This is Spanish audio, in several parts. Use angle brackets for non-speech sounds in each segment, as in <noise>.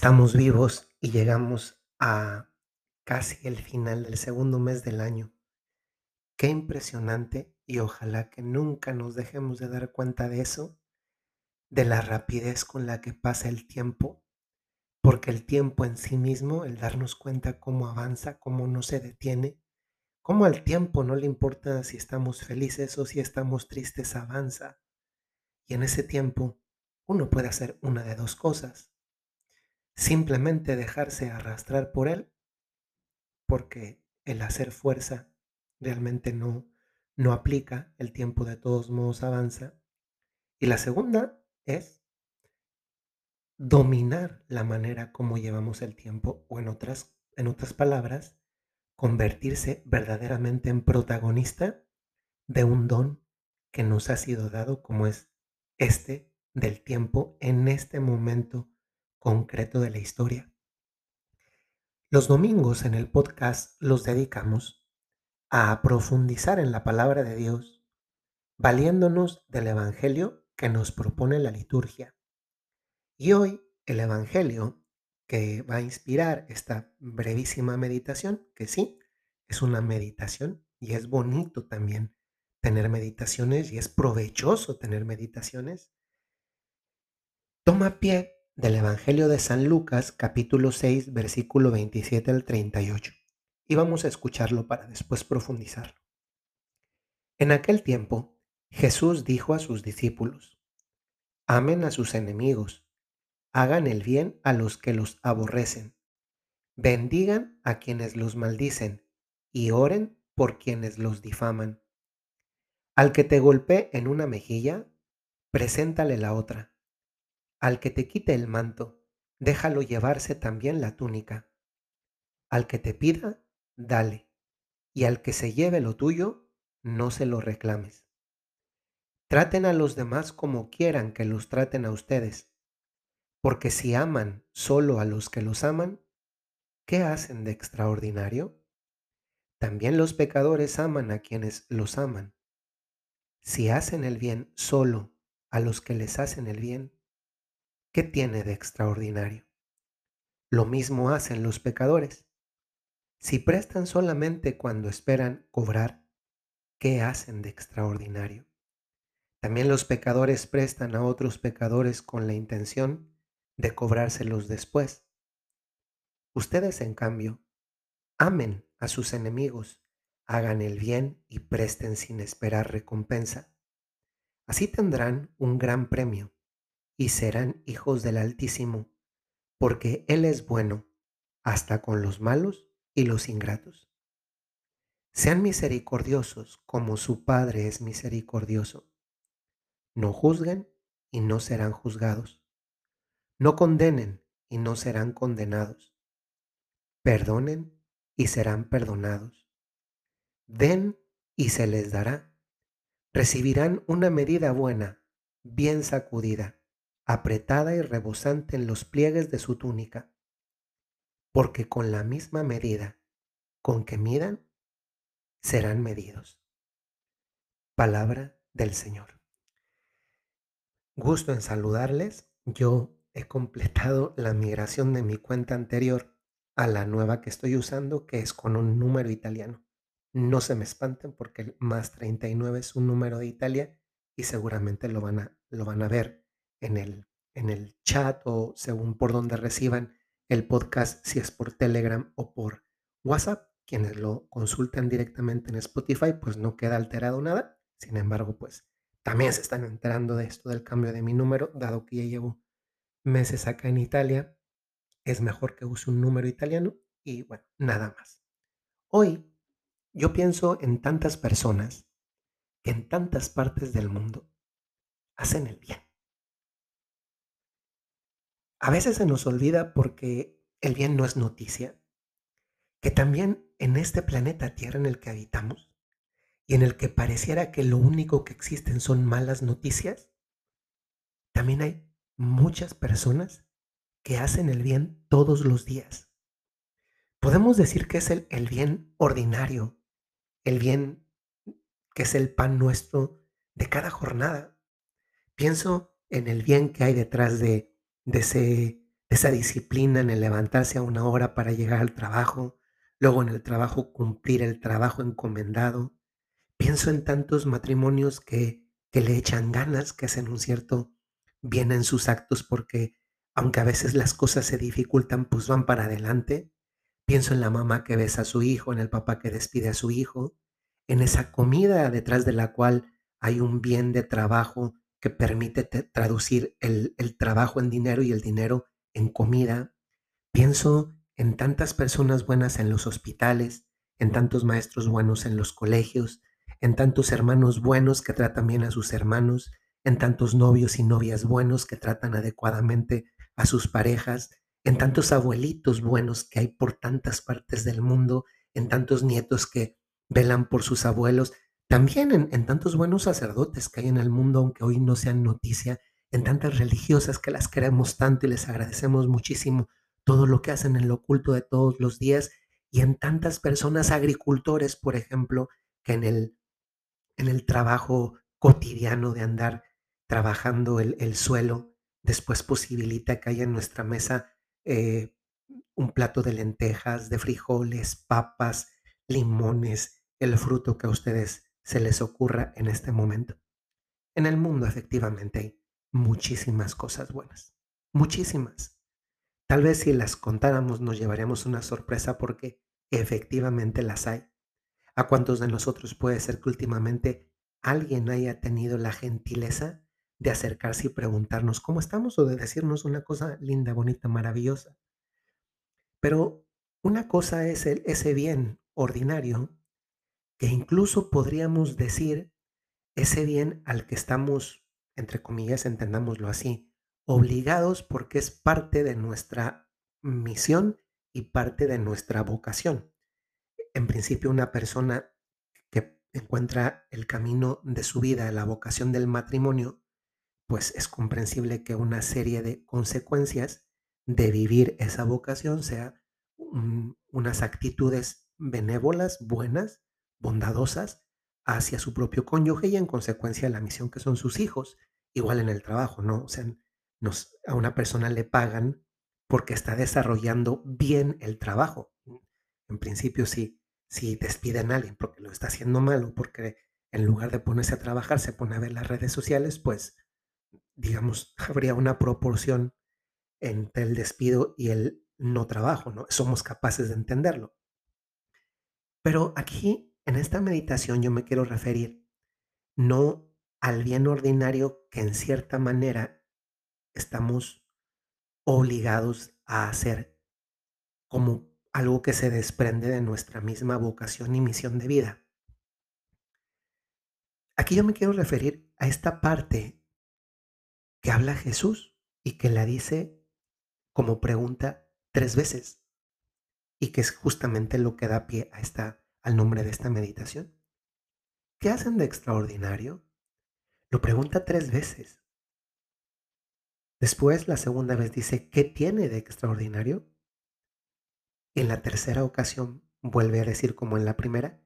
Estamos vivos y llegamos a casi el final del segundo mes del año. Qué impresionante y ojalá que nunca nos dejemos de dar cuenta de eso, de la rapidez con la que pasa el tiempo, porque el tiempo en sí mismo, el darnos cuenta cómo avanza, cómo no se detiene, cómo al tiempo no le importa si estamos felices o si estamos tristes, avanza. Y en ese tiempo uno puede hacer una de dos cosas simplemente dejarse arrastrar por él, porque el hacer fuerza realmente no, no aplica, el tiempo de todos modos avanza. Y la segunda es dominar la manera como llevamos el tiempo, o en otras, en otras palabras, convertirse verdaderamente en protagonista de un don que nos ha sido dado como es este del tiempo en este momento concreto de la historia. Los domingos en el podcast los dedicamos a profundizar en la palabra de Dios, valiéndonos del Evangelio que nos propone la liturgia. Y hoy el Evangelio que va a inspirar esta brevísima meditación, que sí, es una meditación y es bonito también tener meditaciones y es provechoso tener meditaciones, toma pie del Evangelio de San Lucas, capítulo 6, versículo 27 al 38. Y vamos a escucharlo para después profundizarlo. En aquel tiempo, Jesús dijo a sus discípulos, Amen a sus enemigos, hagan el bien a los que los aborrecen, bendigan a quienes los maldicen y oren por quienes los difaman. Al que te golpee en una mejilla, preséntale la otra. Al que te quite el manto, déjalo llevarse también la túnica. Al que te pida, dale, y al que se lleve lo tuyo, no se lo reclames. Traten a los demás como quieran que los traten a ustedes, porque si aman solo a los que los aman, ¿qué hacen de extraordinario? También los pecadores aman a quienes los aman. Si hacen el bien solo a los que les hacen el bien, ¿Qué tiene de extraordinario? Lo mismo hacen los pecadores. Si prestan solamente cuando esperan cobrar, ¿qué hacen de extraordinario? También los pecadores prestan a otros pecadores con la intención de cobrárselos después. Ustedes, en cambio, amen a sus enemigos, hagan el bien y presten sin esperar recompensa. Así tendrán un gran premio y serán hijos del Altísimo, porque Él es bueno hasta con los malos y los ingratos. Sean misericordiosos como su Padre es misericordioso. No juzguen y no serán juzgados. No condenen y no serán condenados. Perdonen y serán perdonados. Den y se les dará. Recibirán una medida buena, bien sacudida apretada y rebosante en los pliegues de su túnica, porque con la misma medida con que midan, serán medidos. Palabra del Señor. Gusto en saludarles. Yo he completado la migración de mi cuenta anterior a la nueva que estoy usando, que es con un número italiano. No se me espanten porque el más 39 es un número de Italia y seguramente lo van a, lo van a ver en el, en el chat o según por donde reciban el podcast, si es por Telegram o por WhatsApp. Quienes lo consultan directamente en Spotify, pues no queda alterado nada. Sin embargo, pues también se están enterando de esto del cambio de mi número, dado que ya llevo meses acá en Italia. Es mejor que use un número italiano y bueno, nada más. Hoy yo pienso en tantas personas que en tantas partes del mundo hacen el bien. A veces se nos olvida porque el bien no es noticia, que también en este planeta Tierra en el que habitamos y en el que pareciera que lo único que existen son malas noticias, también hay muchas personas que hacen el bien todos los días. Podemos decir que es el, el bien ordinario, el bien que es el pan nuestro de cada jornada. Pienso en el bien que hay detrás de de esa disciplina en el levantarse a una hora para llegar al trabajo, luego en el trabajo cumplir el trabajo encomendado. Pienso en tantos matrimonios que, que le echan ganas, que hacen un cierto bien en sus actos porque aunque a veces las cosas se dificultan, pues van para adelante. Pienso en la mamá que besa a su hijo, en el papá que despide a su hijo, en esa comida detrás de la cual hay un bien de trabajo que permite traducir el, el trabajo en dinero y el dinero en comida. Pienso en tantas personas buenas en los hospitales, en tantos maestros buenos en los colegios, en tantos hermanos buenos que tratan bien a sus hermanos, en tantos novios y novias buenos que tratan adecuadamente a sus parejas, en tantos abuelitos buenos que hay por tantas partes del mundo, en tantos nietos que velan por sus abuelos, también en, tantos buenos sacerdotes que hay en el mundo, aunque hoy no sean noticia, en tantas religiosas que las queremos tanto y les agradecemos muchísimo todo lo que hacen en lo oculto de todos los días, y en tantas personas agricultores, por ejemplo, que en el, en el trabajo cotidiano de andar trabajando el, el suelo, después posibilita que haya en nuestra mesa eh, un plato de lentejas, de frijoles, papas, limones, el fruto que a ustedes se les ocurra en este momento. En el mundo efectivamente hay muchísimas cosas buenas, muchísimas. Tal vez si las contáramos nos llevaríamos una sorpresa porque efectivamente las hay. ¿A cuántos de nosotros puede ser que últimamente alguien haya tenido la gentileza de acercarse y preguntarnos cómo estamos o de decirnos una cosa linda, bonita, maravillosa. Pero una cosa es el, ese bien ordinario que incluso podríamos decir ese bien al que estamos, entre comillas, entendámoslo así, obligados porque es parte de nuestra misión y parte de nuestra vocación. En principio, una persona que encuentra el camino de su vida, la vocación del matrimonio, pues es comprensible que una serie de consecuencias de vivir esa vocación sea unas actitudes benévolas, buenas, bondadosas hacia su propio cónyuge y en consecuencia la misión que son sus hijos, igual en el trabajo, ¿no? O sea, a una persona le pagan porque está desarrollando bien el trabajo. En principio, si, si despiden a alguien porque lo está haciendo mal o porque en lugar de ponerse a trabajar se pone a ver las redes sociales, pues digamos, <laughs> habría una proporción entre el despido y el no trabajo, ¿no? Somos capaces de entenderlo. Pero aquí, en esta meditación, yo me quiero referir no al bien ordinario que en cierta manera estamos obligados a hacer como algo que se desprende de nuestra misma vocación y misión de vida. Aquí yo me quiero referir a esta parte que habla Jesús y que la dice como pregunta tres veces y que es justamente lo que da pie a esta, al nombre de esta meditación. ¿Qué hacen de extraordinario? Lo pregunta tres veces. Después, la segunda vez dice, ¿qué tiene de extraordinario? En la tercera ocasión vuelve a decir como en la primera,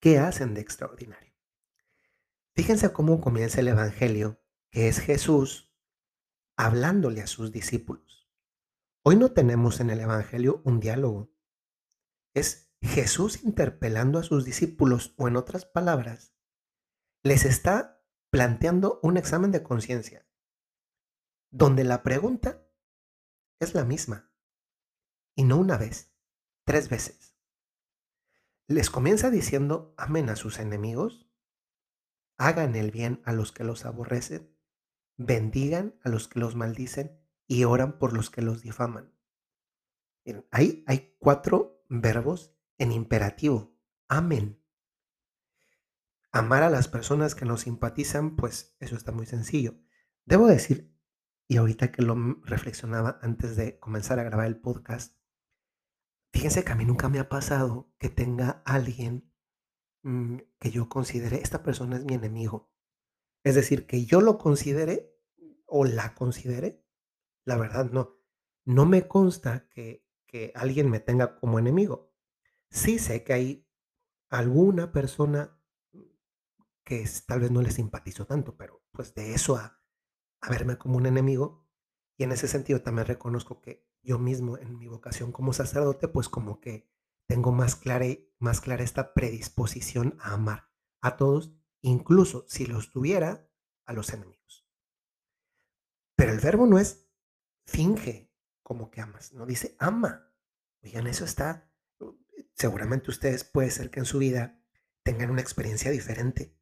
¿qué hacen de extraordinario? Fíjense cómo comienza el Evangelio, que es Jesús hablándole a sus discípulos. Hoy no tenemos en el Evangelio un diálogo. Es Jesús interpelando a sus discípulos o en otras palabras, les está planteando un examen de conciencia, donde la pregunta es la misma, y no una vez, tres veces. Les comienza diciendo, amen a sus enemigos, hagan el bien a los que los aborrecen, bendigan a los que los maldicen y oran por los que los difaman. Ahí hay cuatro verbos en imperativo. Amén. Amar a las personas que nos simpatizan, pues eso está muy sencillo. Debo decir, y ahorita que lo reflexionaba antes de comenzar a grabar el podcast, fíjense que a mí nunca me ha pasado que tenga alguien mm, que yo considere, esta persona es mi enemigo. Es decir, que yo lo considere o la considere, la verdad no. No me consta que, que alguien me tenga como enemigo. Sí sé que hay alguna persona que tal vez no le simpatizo tanto, pero pues de eso a, verme como un enemigo, Y en ese sentido también reconozco que yo mismo en mi vocación como sacerdote, pues como que tengo más clara, más clara esta predisposición a amar a todos, incluso si los tuviera a los enemigos. Pero el verbo no es finge como que amas, no dice ama. Oigan, eso está, seguramente ustedes puede ser que en su vida tengan una experiencia diferente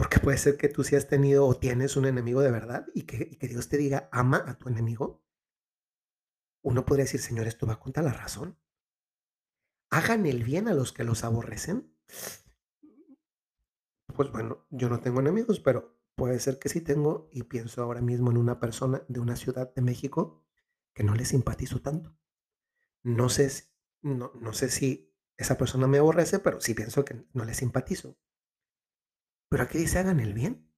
porque puede ser que tú sí has tenido o tienes un enemigo de verdad y que, que Dios te diga, ama a tu enemigo. Uno podría decir, Señor, esto va contra la razón. Hagan el bien a los que los aborrecen. Pues bueno, yo no tengo enemigos, pero puede ser que sí tengo y pienso ahora mismo en una persona de una ciudad de México que no le simpatizo tanto. No sé, no, no sé si esa persona me aborrece, pero sí pienso que no le simpatizo. Pero aquí dice hagan el bien.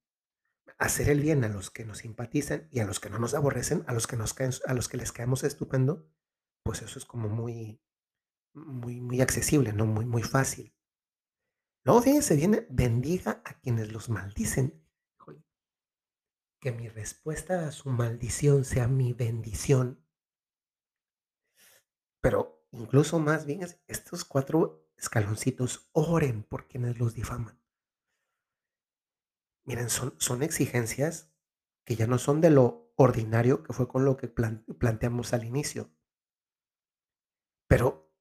Hacer el bien a los que nos simpatizan y a los que no nos aborrecen, a los que, nos caen, a los que les caemos estupendo, pues eso es como muy, muy, muy accesible, ¿no? Muy, muy fácil. Luego se viene, bendiga a quienes los maldicen. Que mi respuesta a su maldición sea mi bendición. Pero incluso más bien estos cuatro escaloncitos, oren por quienes los difaman. Miren, son, son exigencias que ya no son de lo ordinario, que fue con lo que planteamos al inicio. Pero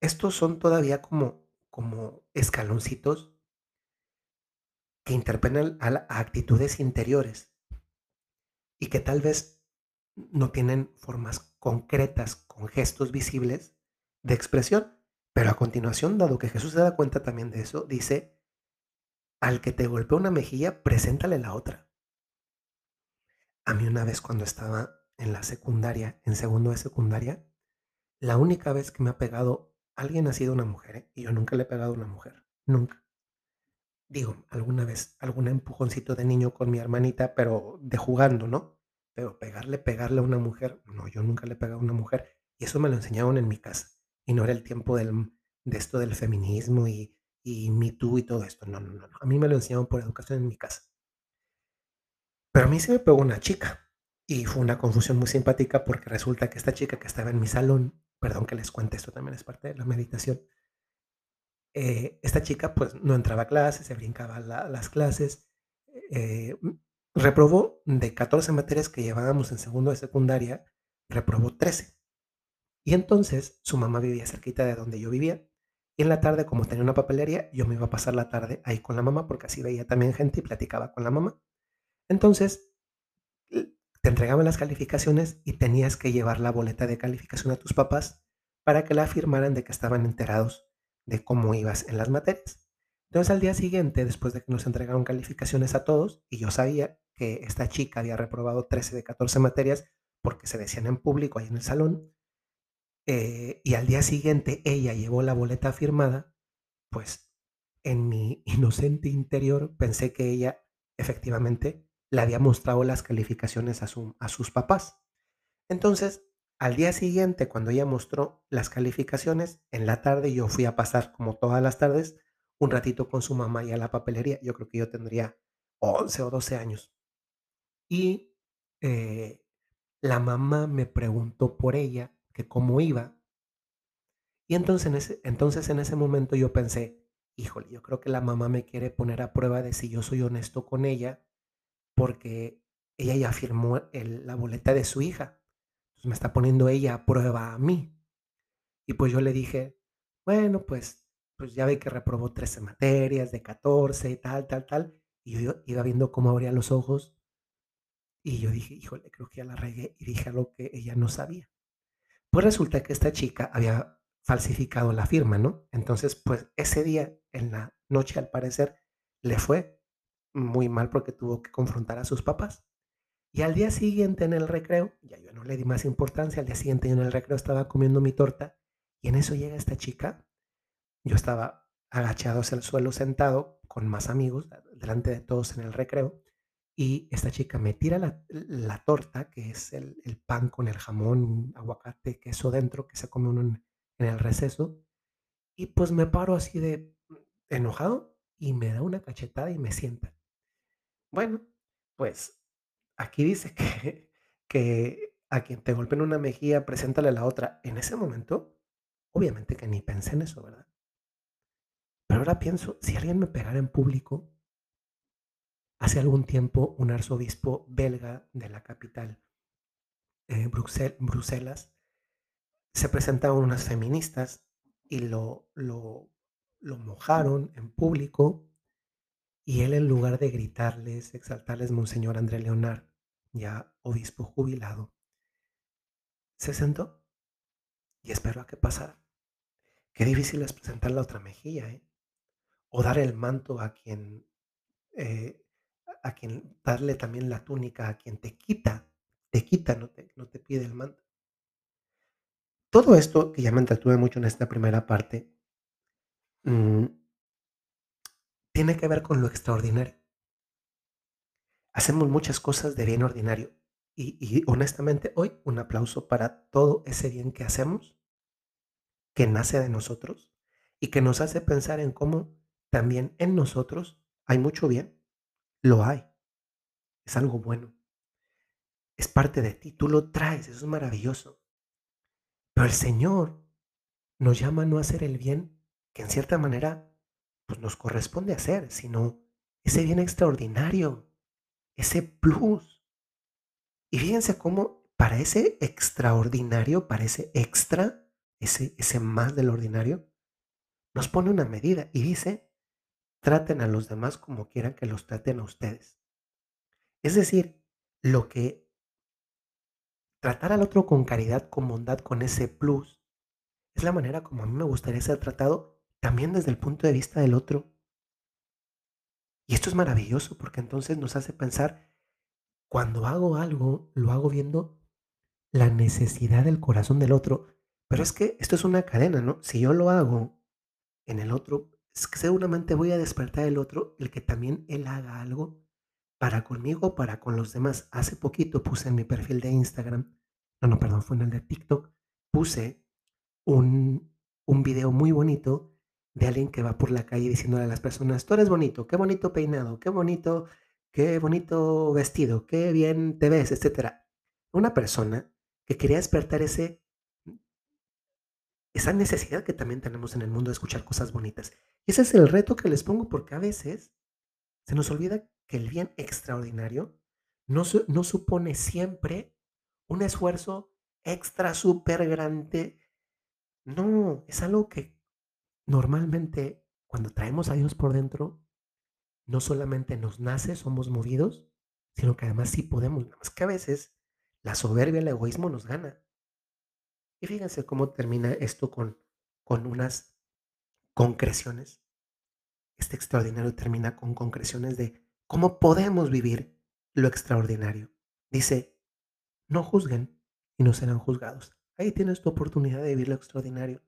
estos son todavía como, como escaloncitos que interpelan a, a actitudes interiores y que tal vez no tienen formas concretas con gestos visibles de expresión. Pero a continuación, dado que Jesús se da cuenta también de eso, dice, al que te golpea una mejilla, preséntale la otra. A mí una vez cuando estaba en la secundaria, en segundo de secundaria, la única vez que me ha pegado alguien ha sido una mujer, ¿eh? y yo nunca le he pegado a una mujer, nunca. Digo, alguna vez, algún empujoncito de niño con mi hermanita, pero de jugando, ¿no? Pero pegarle, pegarle a una mujer, no, yo nunca le he pegado a una mujer. Y eso me lo enseñaron en mi casa. Y no era el tiempo del, de esto del feminismo y y Me Too y todo esto. No, no, no, A mí me lo enseñaron por educación en mi casa. Pero a mí se me pegó una chica y fue una confusión muy simpática porque resulta que esta chica que estaba en mi salón, perdón que les cuente, esto también es parte de la meditación, eh, esta chica pues no entraba a clases, se brincaba las clases, eh, reprobó de 14 materias que llevábamos en segundo de secundaria, reprobó 13. Y entonces su mamá vivía cerquita de donde yo vivía y en la tarde, como tenía una papelería, yo me iba a pasar la tarde ahí con la mamá porque así veía también gente y platicaba con la mamá. Entonces, te entregaban las calificaciones y tenías que llevar la boleta de calificación a tus papás para que la afirmaran de que estaban enterados de cómo ibas en las materias. Entonces al día siguiente, después de que nos entregaron calificaciones a todos, y yo sabía que esta chica había reprobado 13 de 14 materias porque se decían en público ahí en el salón, eh, y al día siguiente ella llevó la boleta firmada, pues en mi <laughs> inocente interior pensé que ella efectivamente le había mostrado las calificaciones a, a sus papás. Entonces, al día siguiente, cuando ella mostró las calificaciones, en la tarde yo fui a pasar, como todas las tardes, un ratito con su mamá y a la papelería. Yo creo que yo tendría 11 o 12 años. Y eh, la mamá me preguntó por ella cómo iba. Y entonces en, ese, entonces en ese momento yo pensé, híjole, yo creo que la mamá me quiere poner a prueba de si yo soy honesto con ella, porque ella ya firmó la boleta de su hija. Me está poniendo ella a prueba a mí. Y pues yo le dije, bueno, pues, pues ya ve que reprobó 13 materias de 14 y tal, tal, tal. Y yo iba viendo cómo abría los ojos. Y yo dije, híjole, creo que ya la regué. Y dije algo que ella no sabía. Pues resulta que esta chica había falsificado la firma, ¿no? Entonces, pues ese día, en la noche, al parecer, le fue muy mal porque tuvo que confrontar a sus papás. Y al día siguiente en el recreo, ya yo no le di más importancia, al día siguiente yo en el recreo estaba comiendo mi torta y en eso llega esta chica. Yo estaba agachado hacia el suelo sentado con más amigos, delante de todos en el recreo, y esta chica me tira la, torta, que es el, pan con el jamón, aguacate, queso dentro, que se come uno en, el receso. Y pues me paro así de enojado y me da una cachetada y me sienta. Bueno, pues aquí dice que, que a quien te golpea en una mejilla, preséntale la otra. En ese momento, obviamente que ni pensé en eso, ¿verdad? Pero ahora pienso, si alguien me pegara en público, hace algún tiempo un arzobispo belga de la capital, eh, Bruselas, se presentaron unas feministas y lo, lo, lo mojaron en público y él en lugar de gritarles, exaltarles, Monseñor André Leonard, ya obispo jubilado, se sentó y esperó a que pasara. Qué difícil es presentar la otra mejilla, ¿eh? O dar el manto a quien, eh, a quien, darle también la túnica a quien te quita, te quita, no te, no te pide el manto. Todo esto, que ya me entretuve mucho en esta primera parte, mm, tiene que ver con lo extraordinario. Hacemos muchas cosas de bien ordinario y, honestamente hoy un aplauso para todo ese bien que hacemos, que nace de nosotros y que nos hace pensar en cómo también en nosotros hay mucho bien. Lo hay. Es algo bueno. Es parte de ti. Tú lo traes. Eso es maravilloso. Pero el Señor nos llama a no hacer el bien que en cierta manera pues nos corresponde hacer, sino ese bien extraordinario, ese plus y fíjense cómo para ese extraordinario, para ese extra, ese, ese más del ordinario, nos pone una medida y dice, traten a los demás como quieran que los traten a ustedes. Es decir, lo que tratar al otro con caridad, con bondad, con ese plus, es la manera como a mí me gustaría ser tratado también desde el punto de vista del otro. Y esto es maravilloso porque entonces nos hace pensar cuando hago algo, lo hago viendo la necesidad del corazón del otro. Pero es que esto es una cadena, ¿no? Si yo lo hago en el otro, seguramente voy a despertar el otro, el que también él haga algo para conmigo, para con los demás. Hace poquito puse en mi perfil de Instagram, no, no, perdón, fue en el de TikTok, puse un, un video muy bonito de alguien que va por la calle diciéndole a las personas, tú eres bonito, qué bonito peinado, qué bonito qué bonito vestido, qué bien te ves, etcétera. Una persona que quería despertar ese, esa necesidad que también tenemos en el mundo de escuchar cosas bonitas. Ese es el reto que les pongo porque a veces se nos olvida que el bien extraordinario no, no supone siempre un esfuerzo extra, súper grande. No, es algo que normalmente cuando traemos a Dios por dentro, no solamente nos nace, somos movidos, sino que además sí podemos. Nada más que a veces la soberbia, el egoísmo nos gana. Y fíjense cómo termina esto con, con unas concreciones. Este extraordinario termina con concreciones de cómo podemos vivir lo extraordinario. Dice, no juzguen y no serán juzgados. Ahí tienes tu oportunidad de vivir lo extraordinario.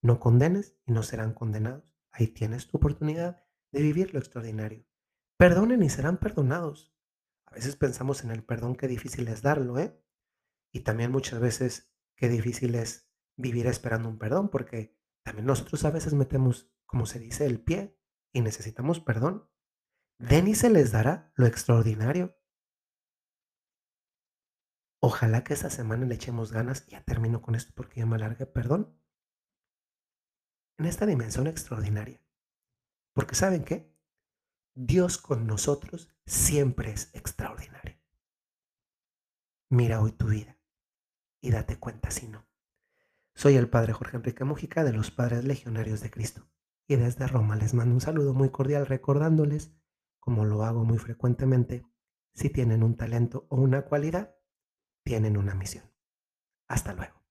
No condenes y no serán condenados. Ahí tienes tu oportunidad de vivir lo extraordinario. Perdonen y serán perdonados. A veces pensamos en el perdón, qué difícil es darlo, ¿eh? Y también muchas veces qué difícil es vivir esperando un perdón, porque también nosotros a veces metemos, como se dice, el pie y necesitamos perdón. Den y se les dará lo extraordinario. Ojalá que esta semana le echemos ganas, ya termino con esto porque ya me alargué, perdón, en esta dimensión extraordinaria. Porque ¿saben qué? Dios con nosotros siempre es extraordinario. Mira hoy tu vida y date cuenta si no. Soy el Padre Jorge Enrique Mújica de los Padres Legionarios de Cristo y desde Roma les mando un saludo muy cordial recordándoles, como lo hago muy frecuentemente, si tienen un talento o una cualidad, tienen una misión. Hasta luego.